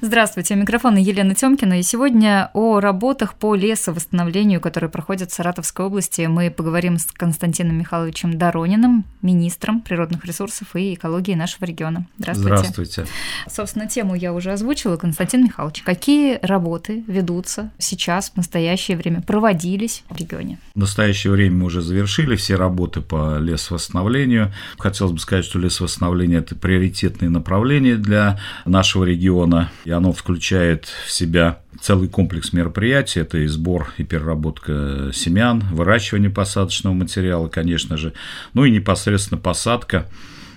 Здравствуйте, у микрофона Елена Тёмкина, и сегодня о работах по лесовосстановлению, которые проходят в Саратовской области, мы поговорим с Константином Михайловичем Дорониным, министром природных ресурсов и экологии нашего региона. Здравствуйте. Здравствуйте. Собственно, тему я уже озвучила. Константин Михайлович, какие работы ведутся сейчас, в настоящее время, проводились в регионе? В настоящее время мы уже завершили все работы по лесовосстановлению. Хотелось бы сказать, что лесовосстановление – это приоритетное направление для нашего региона и оно включает в себя целый комплекс мероприятий. Это и сбор и переработка семян, выращивание посадочного материала, конечно же, ну и непосредственно посадка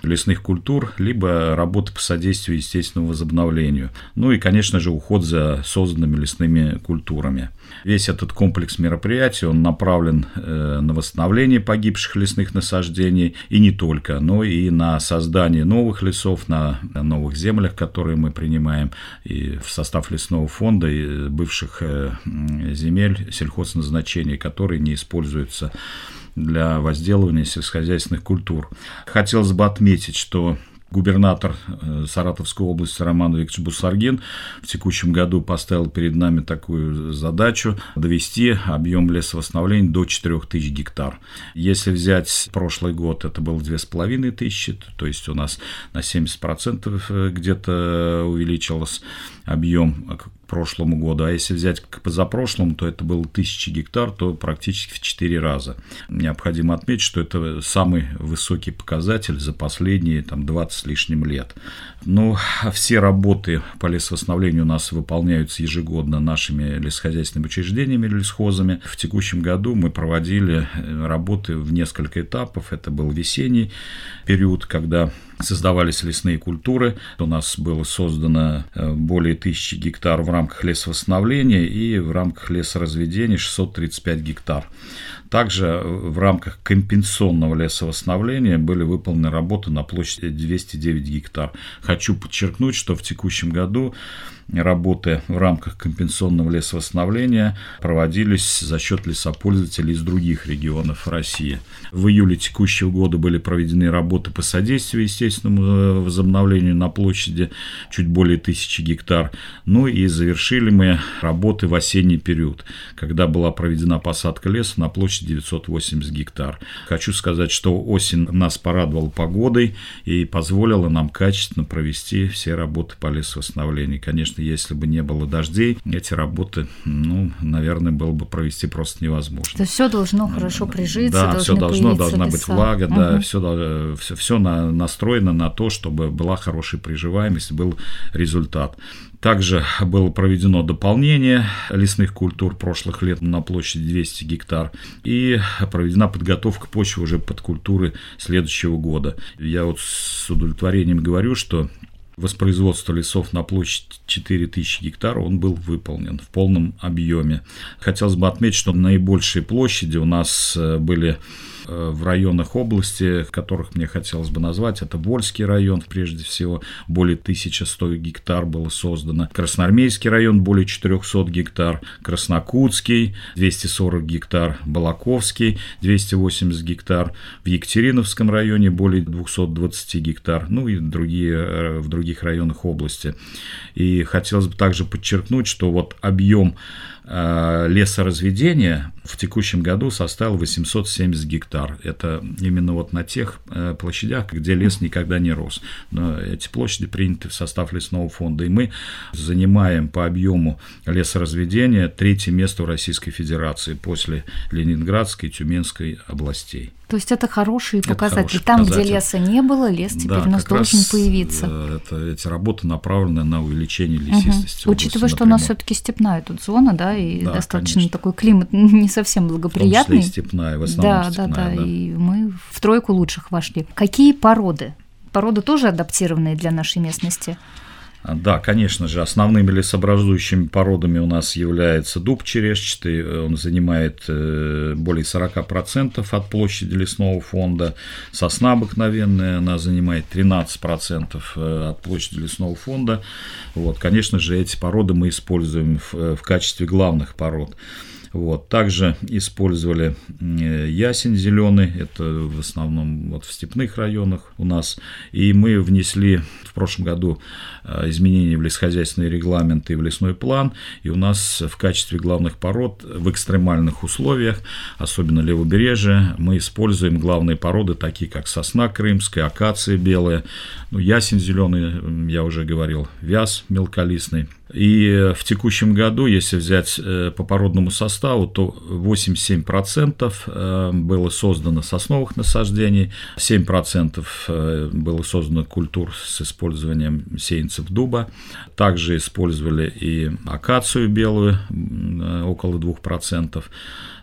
лесных культур, либо работы по содействию естественному возобновлению. Ну и, конечно же, уход за созданными лесными культурами. Весь этот комплекс мероприятий, он направлен э, на восстановление погибших лесных насаждений, и не только, но и на создание новых лесов, на новых землях, которые мы принимаем и в состав лесного фонда, и бывших э, земель сельхозназначений, которые не используются для возделывания сельскохозяйственных культур. Хотелось бы отметить, что губернатор э, Саратовской области Роман Викторович Бусаргин в текущем году поставил перед нами такую задачу довести объем лесовосстановления до 4000 гектар. Если взять прошлый год, это было 2500, то есть у нас на 70% э, где-то увеличилось объем прошлому году, а если взять к позапрошлому, то это было 1000 гектар, то практически в 4 раза. Необходимо отметить, что это самый высокий показатель за последние там, 20 с лишним лет. Ну, все работы по лесовосстановлению у нас выполняются ежегодно нашими лесхозяйственными учреждениями, лесхозами. В текущем году мы проводили э, работы в несколько этапов. Это был весенний период, когда создавались лесные культуры. У нас было создано э, более тысячи гектар в рамках лесовосстановления и в рамках лесоразведения 635 гектар. Также в рамках компенсационного лесовосстановления были выполнены работы на площади 209 гектар. Хочу подчеркнуть, что в текущем году работы в рамках компенсационного лесовосстановления проводились за счет лесопользователей из других регионов России. В июле текущего года были проведены работы по содействию естественному э, возобновлению на площади чуть более тысячи гектар. Ну и завершили мы работы в осенний период, когда была проведена посадка леса на площади 980 гектар. Хочу сказать, что осень нас порадовала погодой и позволила нам качественно провести все работы по лесовосстановлению. Конечно, если бы не было дождей, эти работы, ну, наверное, было бы провести просто невозможно. То все должно хорошо прижиться, да, все должно, должна леса. быть влага, угу. да, все, все, все на, настроено на то, чтобы была хорошая приживаемость, был результат. Также было проведено дополнение лесных культур прошлых лет на площади 200 гектар и проведена подготовка почвы уже под культуры следующего года. Я вот с удовлетворением говорю, что воспроизводства лесов на площадь 4000 гектаров, он был выполнен в полном объеме. Хотелось бы отметить, что наибольшие площади у нас э, были в районах области, которых мне хотелось бы назвать. Это Вольский район, прежде всего, более 1100 гектар было создано. Красноармейский район, более 400 гектар. Краснокутский, 240 гектар. Балаковский, 280 гектар. В Екатериновском районе более 220 гектар. Ну и другие, э, в других районах области. И хотелось бы также подчеркнуть, что вот объем Э, лесоразведения в текущем году составил 870 гектар. Это именно вот на тех э, площадях, где лес никогда не рос. Но эти площади приняты в состав лесного фонда, и мы занимаем по объему лесоразведения третье место в Российской Федерации после Ленинградской и Тюменской областей. То есть это хорошие это показатели. Хороший Там, показатель. где леса не было, лес теперь да, у нас должен появиться. Э, это, эти работы направлены на увеличение лесистости. Угу. Учитывая, что у нас все-таки степная тут зона, да, и да, достаточно конечно. такой климат не совсем благоприятный. В том числе и степная, в основном да, степная. Да, да, да, и мы в тройку лучших вошли. Какие породы? Породы тоже адаптированные для нашей местности? Да, конечно же, основными лесообразующими породами у нас является дуб черешчатый, он занимает э, более 40% от площади лесного фонда, сосна обыкновенная, она занимает 13% э, от площади лесного фонда. Вот, конечно же, эти породы мы используем в, в качестве главных пород. Вот. Также использовали ясень зеленый, это в основном вот в степных районах у нас. И мы внесли в прошлом году изменения в лесхозяйственный регламент и в лесной план. И у нас в качестве главных пород в экстремальных условиях, особенно левобережье, мы используем главные породы, такие как сосна крымская, акация белая, ну, ясень зеленый, я уже говорил, вяз мелколистный. И в текущем году, если взять э, по породному составу, то 87% э, было создано сосновых насаждений, 7% э, было создано культур с использованием сеянцев дуба. Также использовали и акацию белую, около 2%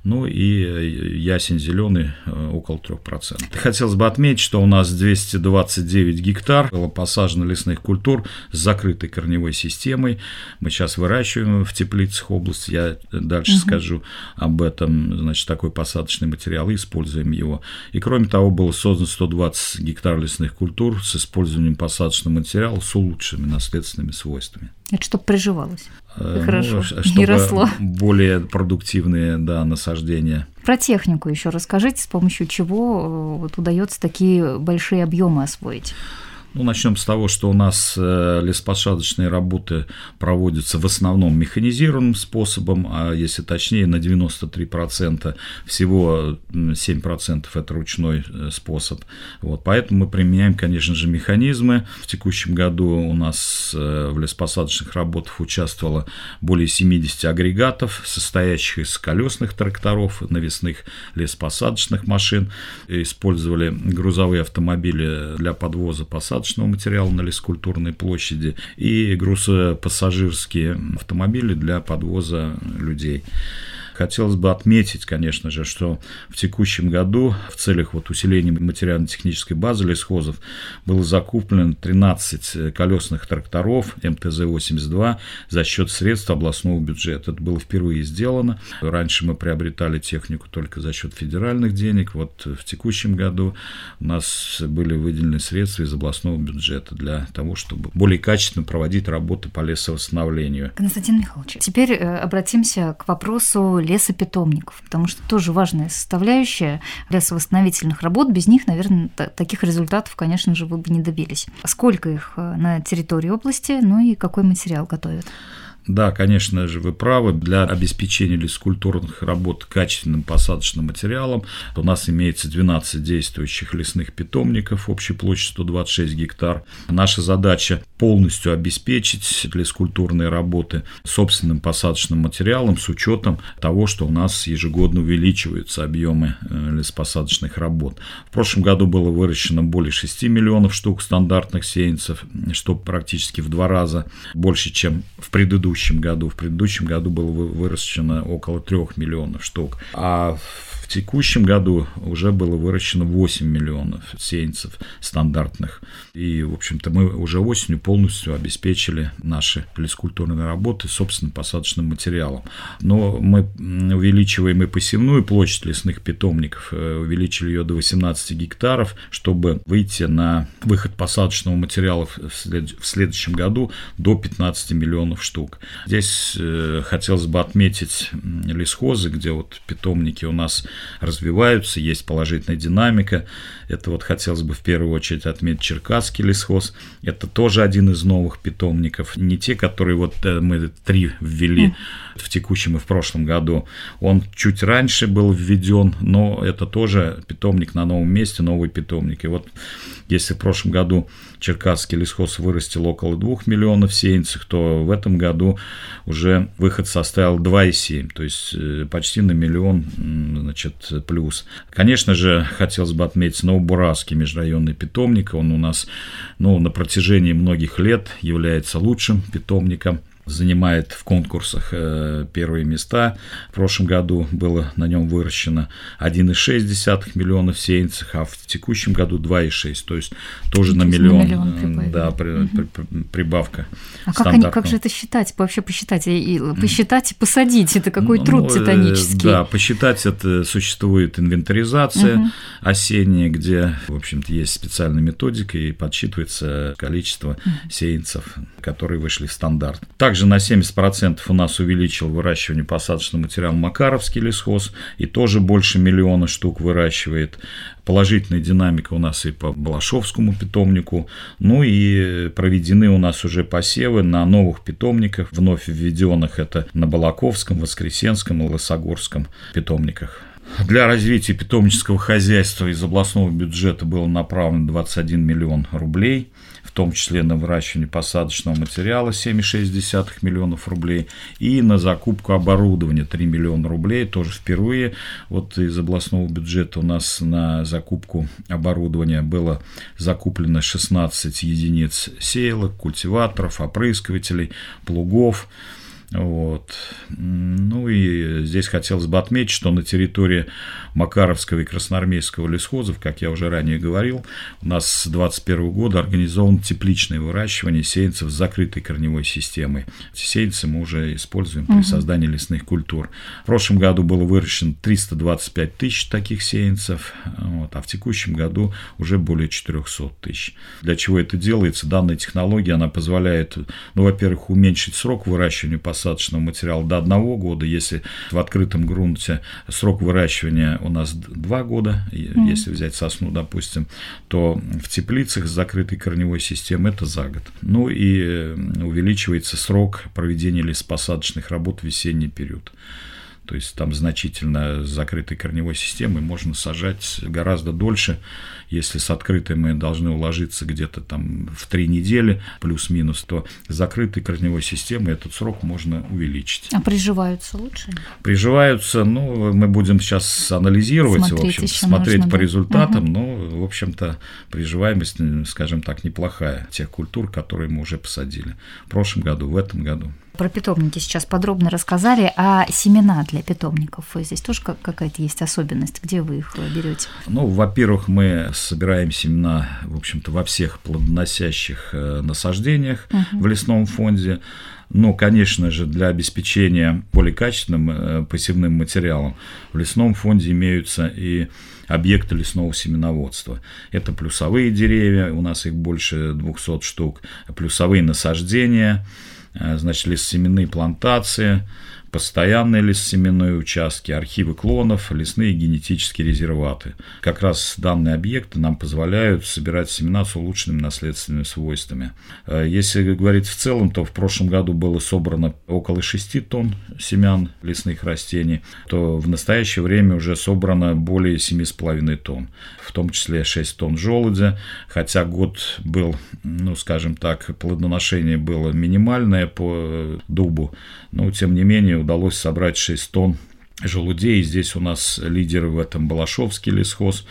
ну и э, ясень зеленый э, около 3%. Хотелось бы отметить, что у нас 229 гектар было посажено лесных культур с закрытой корневой системой. Мы сейчас выращиваем в теплицах области, я дальше угу. скажу об этом, значит, такой посадочный материал и используем его. И кроме того, было создано 120 гектар лесных культур с использованием посадочного материала с улучшенными наследственными свойствами. Это чтобы приживалось. Э, Хорошо, ну, чтобы не росло. Более продуктивные да, насаждения. Про технику еще расскажите, с помощью чего э, вот, удается такие большие объемы освоить. Ну, начнем с того, что у нас э, лесопосадочные работы проводятся в основном механизированным способом, а если точнее, на 93%, всего 7% это ручной э, способ. Вот, поэтому мы применяем, конечно же, механизмы. В текущем году у нас э, в лесопосадочных работах участвовало более 70 агрегатов, состоящих из колесных тракторов, навесных лесопосадочных машин. Использовали грузовые автомобили для подвоза посадок посадочного материала на лескультурной площади и грузопассажирские автомобили для подвоза людей. Хотелось бы отметить, конечно же, что в текущем году в целях вот усиления материально-технической базы лесхозов было закуплено 13 колесных тракторов МТЗ-82 за счет средств областного бюджета. Это было впервые сделано. Раньше мы приобретали технику только за счет федеральных денег. Вот в текущем году у нас были выделены средства из областного бюджета для того, чтобы более качественно проводить работы по лесовосстановлению. Константин Михайлович, теперь э, обратимся к вопросу лесопитомников, потому что тоже важная составляющая лесовосстановительных работ. Без них, наверное, таких результатов, конечно же, вы бы не добились. Сколько их э, на территории области, ну и какой материал готовят? Да, конечно же, вы правы. Для обеспечения лескультурных работ качественным посадочным материалом у нас имеется 12 действующих лесных питомников общей площадью 126 гектар. Наша задача полностью обеспечить лескультурные работы собственным посадочным материалом с учетом того, что у нас ежегодно увеличиваются объемы э, лесопосадочных работ. В прошлом году было выращено более 6 миллионов штук стандартных сеянцев, что практически в два раза больше, чем в предыдущем предыдущем году. В предыдущем году было выращено около 3 миллионов штук, а в текущем году уже было выращено 8 миллионов сеянцев стандартных. И, в общем-то, мы уже осенью полностью обеспечили наши лескультурные работы собственным посадочным материалом. Но мы увеличиваем и посевную площадь лесных питомников, э, увеличили ее до 18 гектаров, чтобы выйти на выход посадочного материала в следующем году до 15 миллионов штук. Здесь э, хотелось бы отметить лесхозы, где вот питомники у нас развиваются, есть положительная динамика. Это вот хотелось бы в первую очередь отметить Черкасский лесхоз. Это тоже один из новых питомников. Не те, которые вот э, мы три ввели в текущем и в прошлом году. Он чуть раньше был введен, но это тоже питомник на новом месте, новый питомник. И вот если в прошлом году Черкасский лесхоз вырастил около 2 миллионов сеянцев, то в этом году уже выход составил 2,7, то есть э, почти на миллион значит, плюс. Конечно же, хотелось бы отметить Новобуравский межрайонный питомник. Он у нас ну, на протяжении многих лет является лучшим питомником занимает в конкурсах э, первые места. В прошлом году было на нем выращено 1,6 миллионов сеянцев, а в текущем году 2,6, то есть тоже на миллион, на миллион э, да, при, угу. при, прибавка. А как, они, как же это считать, вообще посчитать? И, посчитать и посадить, это какой ну, труд ну, титанический. Да, посчитать это существует инвентаризация угу. осенняя, где, в общем-то, есть специальная методика и подсчитывается количество угу. сеянцев, которые вышли в стандарт. Также Также на 70% у нас увеличил выращивание посадочного материала Макаровский лесхоз, и тоже больше миллиона штук выращивает. Положительная динамика у нас и по Балашовскому питомнику. Ну и проведены у нас уже посевы на новых питомниках, вновь введенных это на Балаковском, Воскресенском и Лосогорском питомниках. Для развития питомнического хозяйства из областного бюджета было направлено 21 миллион рублей, том числе на выращивание посадочного материала 7,6 миллионов рублей и на закупку оборудования 3 миллиона рублей, тоже впервые. Вот из областного бюджета у нас на закупку оборудования было закуплено 16 единиц сеялок, культиваторов, опрыскивателей, плугов, вот. Ну и здесь хотелось бы отметить, что на территории Макаровского и Красноармейского лесхозов, как я уже ранее говорил, у нас с 2021 года организовано тепличное выращивание сеянцев с закрытой корневой системой. Сеянцы мы уже используем при создании лесных культур. В прошлом году было выращено 325 тысяч таких сеянцев, вот, а в текущем году уже более 400 тысяч. Для чего это делается? Данная технология, она позволяет, ну, во-первых, уменьшить срок выращивания по посадочного материала до одного года, если в открытом грунте срок выращивания у нас два года, mm. если взять сосну, допустим, то в теплицах с закрытой корневой системой это за год. Ну и э, увеличивается срок проведения лесопосадочных работ в весенний период. То есть там значительно с закрытой корневой системой можно сажать гораздо дольше. Если с открытой мы должны уложиться где-то там в три недели, плюс-минус, то с закрытой корневой системой этот срок можно увеличить. А приживаются лучше? Приживаются, ну, мы будем сейчас анализировать, смотреть в общем, смотреть по да? результатам, угу. но, в общем-то, приживаемость, скажем так, неплохая тех культур, которые мы уже посадили в прошлом году, в этом году про питомники сейчас подробно рассказали, а семена для питомников здесь тоже какая-то есть особенность, где вы их берете? Ну, во-первых, мы собираем семена, в общем-то, во всех плодоносящих э, насаждениях угу. в лесном фонде. Но, конечно же, для обеспечения более качественным э, посевным материалом в лесном фонде имеются и объекты лесного семеноводства. Это плюсовые деревья, у нас их больше 200 штук, плюсовые насаждения – Э, значит, лесосеменные плантации, постоянные лесосеменные участки, архивы клонов, лесные генетические резерваты. Как раз данные объекты нам позволяют собирать семена с улучшенными наследственными свойствами. Э, если говорить в целом, то в прошлом году было собрано около 6 тонн семян лесных растений, то в настоящее время уже собрано более 7,5 тонн, в том числе 6 тонн желудя, хотя год был, ну, скажем так, плодоношение было минимальное по дубу, но тем не менее удалось собрать 6 тонн желудей. Здесь у нас лидеры в этом Балашовский лесхоз,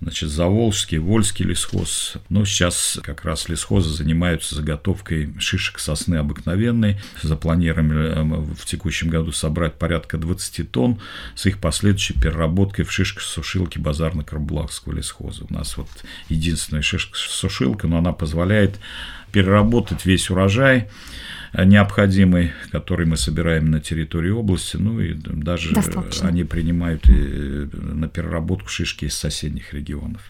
значит, Заволжский, Вольский лесхоз. Но сейчас как раз лесхозы занимаются заготовкой шишек сосны обыкновенной. Запланировали э, в текущем году собрать порядка 20 тонн с их последующей переработкой в шишко-сушилке базарно-карбулакского лесхоза. У нас вот единственная шишка-сушилка, но она позволяет переработать весь урожай необходимый, который мы собираем на территории области, ну и даже Достаточно. они принимают на переработку шишки из соседних регионов.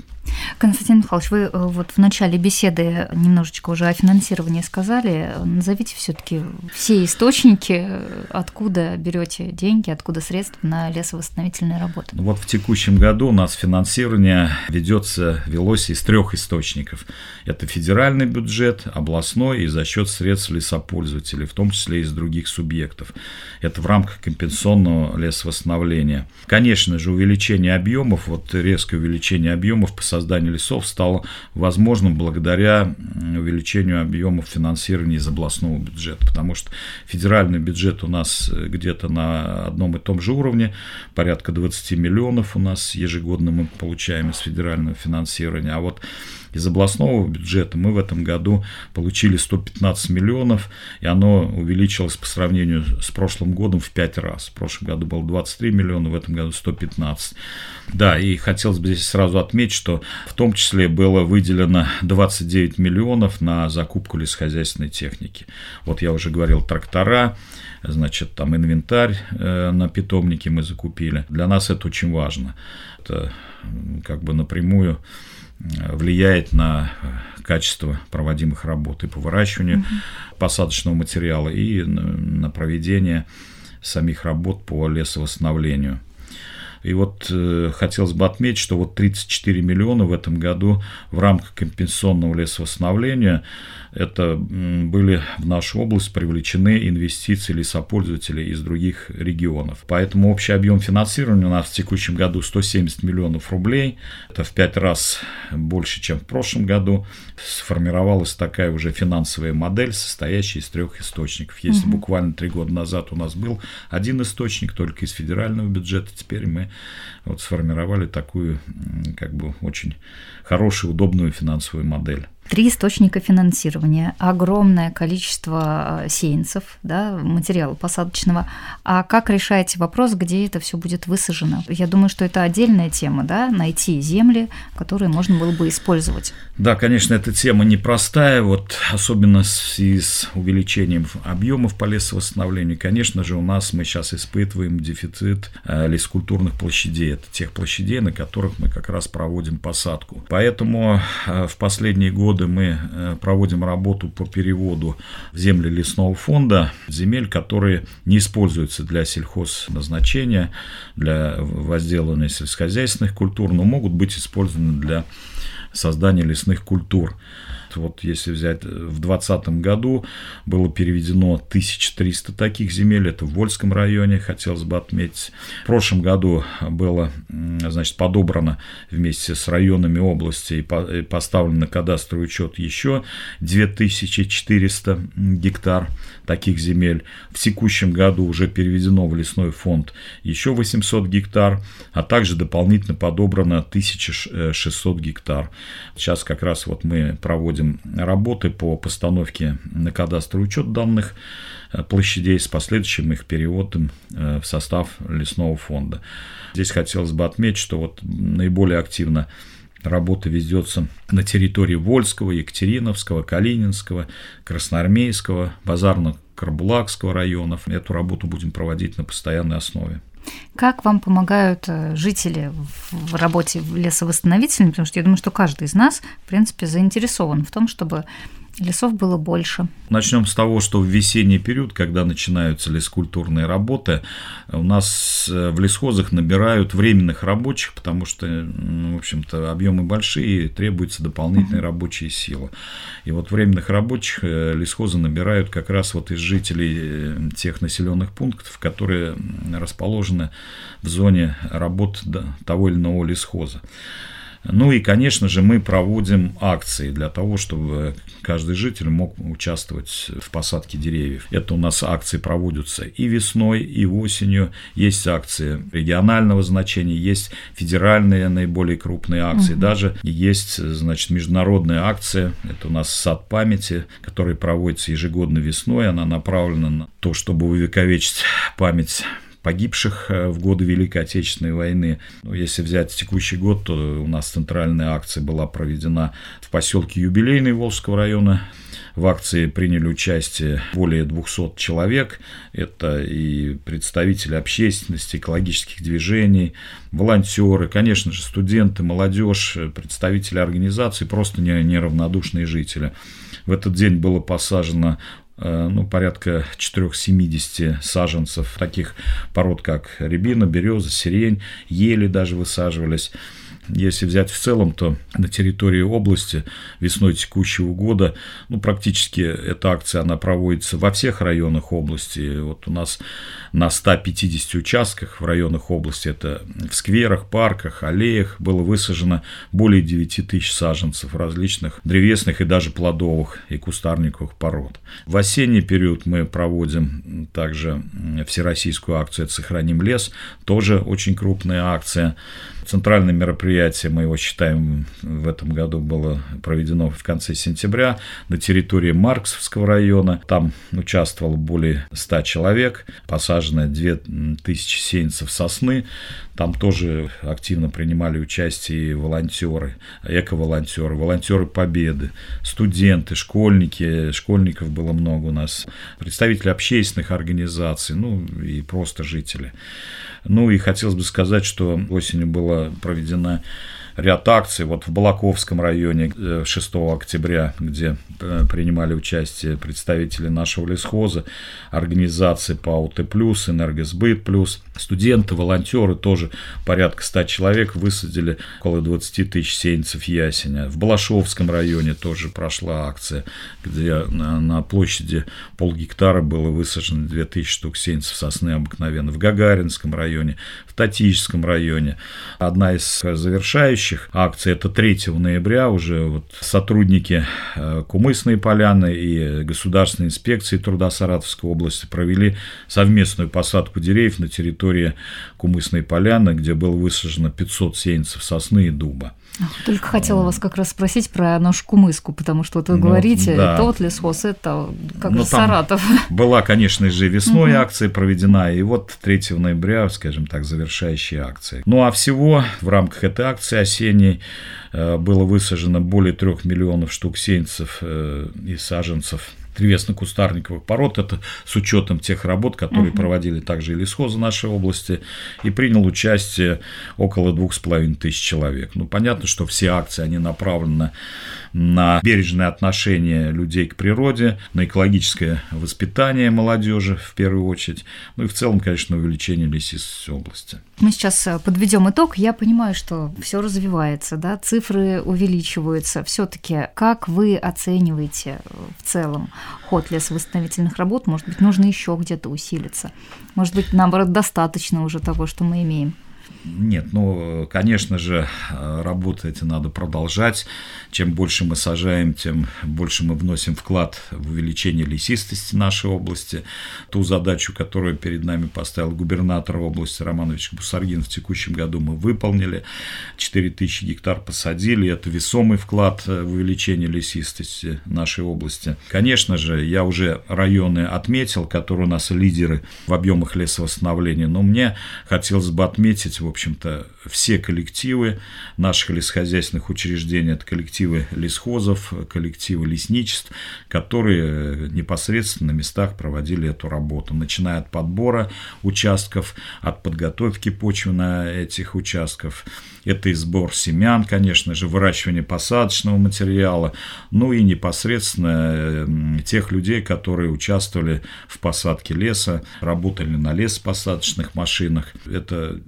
Константин Михайлович, вы э, вот в начале беседы немножечко уже о финансировании сказали. Назовите все-таки все источники, откуда берете деньги, откуда средства на лесовосстановительные работы. Ну вот в текущем году у нас финансирование ведется, велось из трех источников. Это федеральный бюджет, областной и за счет средств лесопользователей, в том числе из других субъектов. Это в рамках компенсационного лесовосстановления. Конечно же, увеличение объемов, вот резкое увеличение объемов по созданию лесов стало возможным благодаря увеличению объемов финансирования из областного бюджета, потому что федеральный бюджет у нас где-то на одном и том же уровне, порядка 20 миллионов у нас ежегодно мы получаем из федерального финансирования, а вот из областного бюджета мы в этом году получили 115 миллионов, и оно увеличилось по сравнению с прошлым годом в 5 раз. В прошлом году было 23 миллиона, в этом году 115. Да, и хотелось бы здесь сразу отметить, что в том числе было выделено 29 миллионов на закупку лесхозяйственной техники. Вот я уже говорил, трактора, значит, там инвентарь э, на питомнике мы закупили. Для нас это очень важно. Это как бы напрямую влияет на качество проводимых работ и по выращиванию угу. посадочного материала, и на проведение самих работ по лесовосстановлению. И вот э, хотелось бы отметить, что вот 34 миллиона в этом году в рамках компенсационного лесовосстановления это были в нашу область привлечены инвестиции лесопользователей из других регионов. Поэтому общий объем финансирования у нас в текущем году 170 миллионов рублей. Это в пять раз больше, чем в прошлом году. Сформировалась такая уже финансовая модель, состоящая из трех источников. Если угу. буквально три года назад у нас был один источник, только из федерального бюджета, теперь мы вот сформировали такую как бы очень хорошую, удобную финансовую модель. Три источника финансирования, огромное количество э, сеянцев, да, материала посадочного. А как решаете вопрос, где это все будет высажено? Я думаю, что это отдельная тема, да, найти земли, которые можно было бы использовать. Да, конечно, эта тема непростая, вот особенно с, с увеличением объемов по лесовосстановлению. Конечно же, у нас мы сейчас испытываем дефицит э, лескультурных площадей. Это тех площадей, на которых мы как раз проводим посадку. Поэтому э, в последние годы годы мы э, проводим работу по переводу в земли лесного фонда, земель, которые не используются для сельхозназначения, для возделывания сельскохозяйственных культур, но могут быть использованы для создания лесных культур. Вот если взять, э, в 2020 году было переведено 1300 таких земель, это в Вольском районе, хотелось бы отметить. В прошлом году было, значит, подобрано вместе с районами области и поставлен на кадастровый учет еще 2400 гектар таких земель. В текущем году уже переведено в лесной фонд еще 800 гектар, а также дополнительно подобрано 1600 гектар. Сейчас как раз вот мы проводим проводим работы по постановке на кадастровый учет данных э, площадей с последующим их переводом э, в состав лесного фонда. Здесь хотелось бы отметить, что вот наиболее активно Работа ведется на территории Вольского, Екатериновского, Калининского, Красноармейского, Базарно-Карбулакского районов. Эту работу будем проводить на постоянной основе. Как вам помогают э, жители в работе лесовосстановительной? Потому что я думаю, что каждый из нас, в принципе, заинтересован в том, чтобы лесов было больше. Начнем с того, что в весенний период, когда начинаются лескультурные работы, у нас э, в лесхозах набирают временных рабочих, потому что, ну, в общем-то, объемы большие, и требуется дополнительные рабочие силы. И вот временных рабочих э, лесхозы набирают как раз вот из жителей э, тех населенных пунктов, которые расположены в зоне работ того или иного лесхоза. Ну и, конечно же, мы проводим акции для того, чтобы каждый житель мог участвовать в посадке деревьев. Это у нас акции проводятся и весной, и осенью. Есть акции регионального значения, есть федеральные наиболее крупные акции, угу. даже есть, значит, международная акция. Это у нас сад памяти, который проводится ежегодно весной. Она направлена на то, чтобы увековечить память погибших э, в годы Великой Отечественной войны. Ну, если взять текущий год, то у нас центральная акция была проведена в поселке Юбилейный Волжского района. В акции приняли участие более 200 человек. Это и представители общественности, экологических движений, волонтеры, конечно же, студенты, молодежь, представители организаций, просто неравнодушные жители. В этот день было посажено ну, порядка 470 саженцев таких пород, как рябина, береза, сирень, ели даже высаживались. Если взять в целом, то на территории области весной текущего года, ну, практически эта акция, она проводится во всех районах области. Вот у нас на 150 участках в районах области, это в скверах, парках, аллеях, было высажено более 9 тысяч саженцев различных древесных и даже плодовых и кустарниковых пород. В осенний период мы проводим также всероссийскую акцию «Сохраним лес», тоже очень крупная акция. Центральное мероприятие, мы его считаем, в этом году было проведено в конце сентября на территории Марксовского района. Там участвовало более 100 человек, посажено 2000 сеянцев сосны. Там тоже активно принимали участие волонтеры, эко-волонтеры, волонтеры Победы, студенты, школьники, школьников было много у нас, представители общественных организаций, ну и просто жители. Ну и хотелось бы сказать, что осенью была проведена ряд акций. Вот в Балаковском районе 6 э, октября, где э, принимали участие представители нашего лесхоза, организации ПАУТ+, Энергосбыт+, студенты, волонтеры, тоже порядка 100 человек высадили около 20 тысяч сеянцев ясеня. В Балашовском районе тоже прошла акция, где на площади полгектара было высажено 2000 штук сеянцев сосны обыкновенно. В Гагаринском районе, в Татическом районе. Одна из завершающих акций – это 3 ноября уже вот сотрудники э, Кумысной поляны и Государственной инспекции труда Саратовской области провели совместную посадку деревьев на территории Кумысной поляны, где было высажено 500 сеянцев сосны и дуба. Только хотела вас как раз спросить про нашу кумыску, потому что вот вы ну, говорите, да. тот лесхоз, это как ну, Саратов. Была, конечно же, весной акция проведена, и вот 3 ноября, скажем так, завершающая акция. Ну а всего в рамках этой акции осенней э, было высажено более трех миллионов штук сеянцев э, и саженцев древесно-кустарниковых пород. Это с учетом тех работ, которые угу. проводили также и лесхозы нашей области. И принял участие около двух с половиной тысяч человек. Ну, понятно, что все акции, они направлены на бережное отношение людей к природе, на экологическое воспитание молодежи в первую очередь, ну и в целом, конечно, увеличение лесистости области. Мы сейчас э, подведем итог. Я понимаю, что все развивается, да, цифры увеличиваются. Все-таки как вы оцениваете э, в целом ход лесовосстановительных работ? Может быть, нужно еще где-то усилиться? Может быть, наоборот, достаточно уже того, что мы имеем? Нет, ну, конечно же, работы эти надо продолжать. Чем больше мы сажаем, тем больше мы вносим вклад в увеличение лесистости нашей области. Ту задачу, которую перед нами поставил губернатор области Романович Бусаргин в текущем году, мы выполнили. 4000 гектар посадили. Это весомый вклад в увеличение лесистости нашей области. Конечно же, я уже районы отметил, которые у нас лидеры в объемах лесовосстановления, но мне хотелось бы отметить в общем-то, все коллективы наших лесхозяйственных учреждений, это коллективы лесхозов, коллективы лесничеств, которые непосредственно на местах проводили эту работу, начиная от подбора участков, от подготовки почвы на этих участках, это и сбор семян, конечно же, выращивание посадочного материала, ну и непосредственно тех людей, которые участвовали в посадке леса, работали на лесопосадочных машинах. Это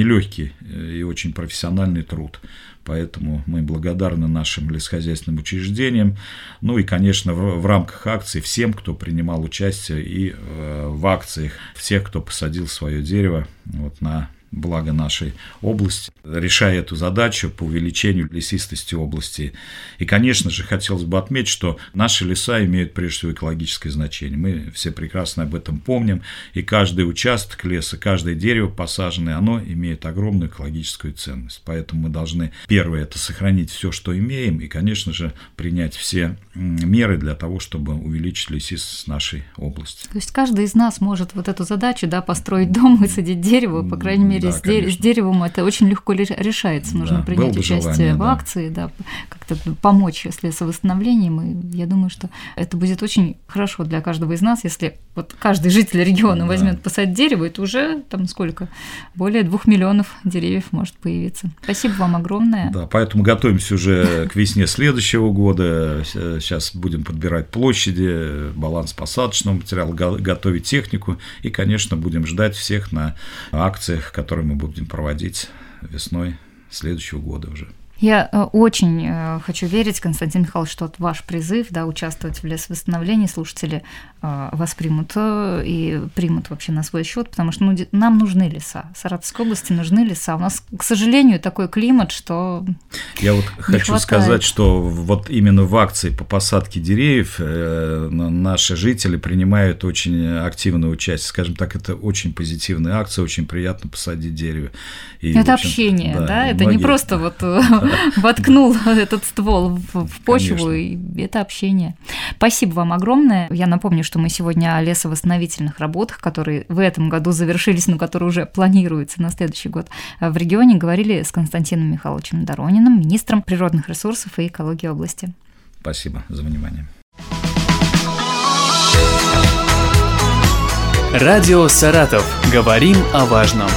нелегкий э, и очень профессиональный труд. Поэтому мы благодарны нашим лесхозяйственным учреждениям. Ну и, конечно, в, в рамках акции всем, кто принимал участие и э, в акциях, всех, кто посадил свое дерево вот, на благо нашей области, решая эту задачу по увеличению лесистости области. И, конечно же, хотелось бы отметить, что наши леса имеют прежде всего экологическое значение. Мы все прекрасно об этом помним, и каждый участок леса, каждое дерево посаженное, оно имеет огромную экологическую ценность. Поэтому мы должны, первое, это сохранить все, что имеем, и, конечно же, принять все меры для того, чтобы увеличить лесистость нашей области. То есть каждый из нас может вот эту задачу, да, построить дом, высадить дерево, по крайней мере, да, с, с деревом это очень легко решается. Нужно да, принять участие желание, в да. акции, да, как-то помочь с лесовосстановлением. И я думаю, что это будет очень хорошо для каждого из нас, если вот каждый житель региона да. возьмет посадить дерево, это уже там сколько? Более двух миллионов деревьев может появиться. Спасибо вам огромное. Да, поэтому готовимся уже к весне следующего года. Сейчас будем подбирать площади, баланс посадочного материала, готовить технику и, конечно, будем ждать всех на акциях, которые которые мы будем проводить весной следующего года уже. Я э, очень э, хочу верить, Константин Михайлович, что ваш призыв да, участвовать в лесовосстановлении слушатели воспримут и примут вообще на свой счет, потому что ну, нам нужны леса. В Саратовской области нужны леса. У нас, к сожалению, такой климат, что Я вот хочу хватает. сказать, что вот именно в акции по посадке деревьев наши жители принимают очень активное участие. Скажем так, это очень позитивная акция, очень приятно посадить дерево. И, это общение, да? да? Это многие... не просто вот воткнул этот ствол в почву, это общение. Спасибо вам огромное. Я напомню, что мы сегодня о лесовосстановительных работах, которые в этом году завершились, но которые уже планируются на следующий год в регионе, говорили с Константином Михайловичем Дорониным, министром природных ресурсов и экологии области. Спасибо за внимание. Радио «Саратов». Говорим о важном.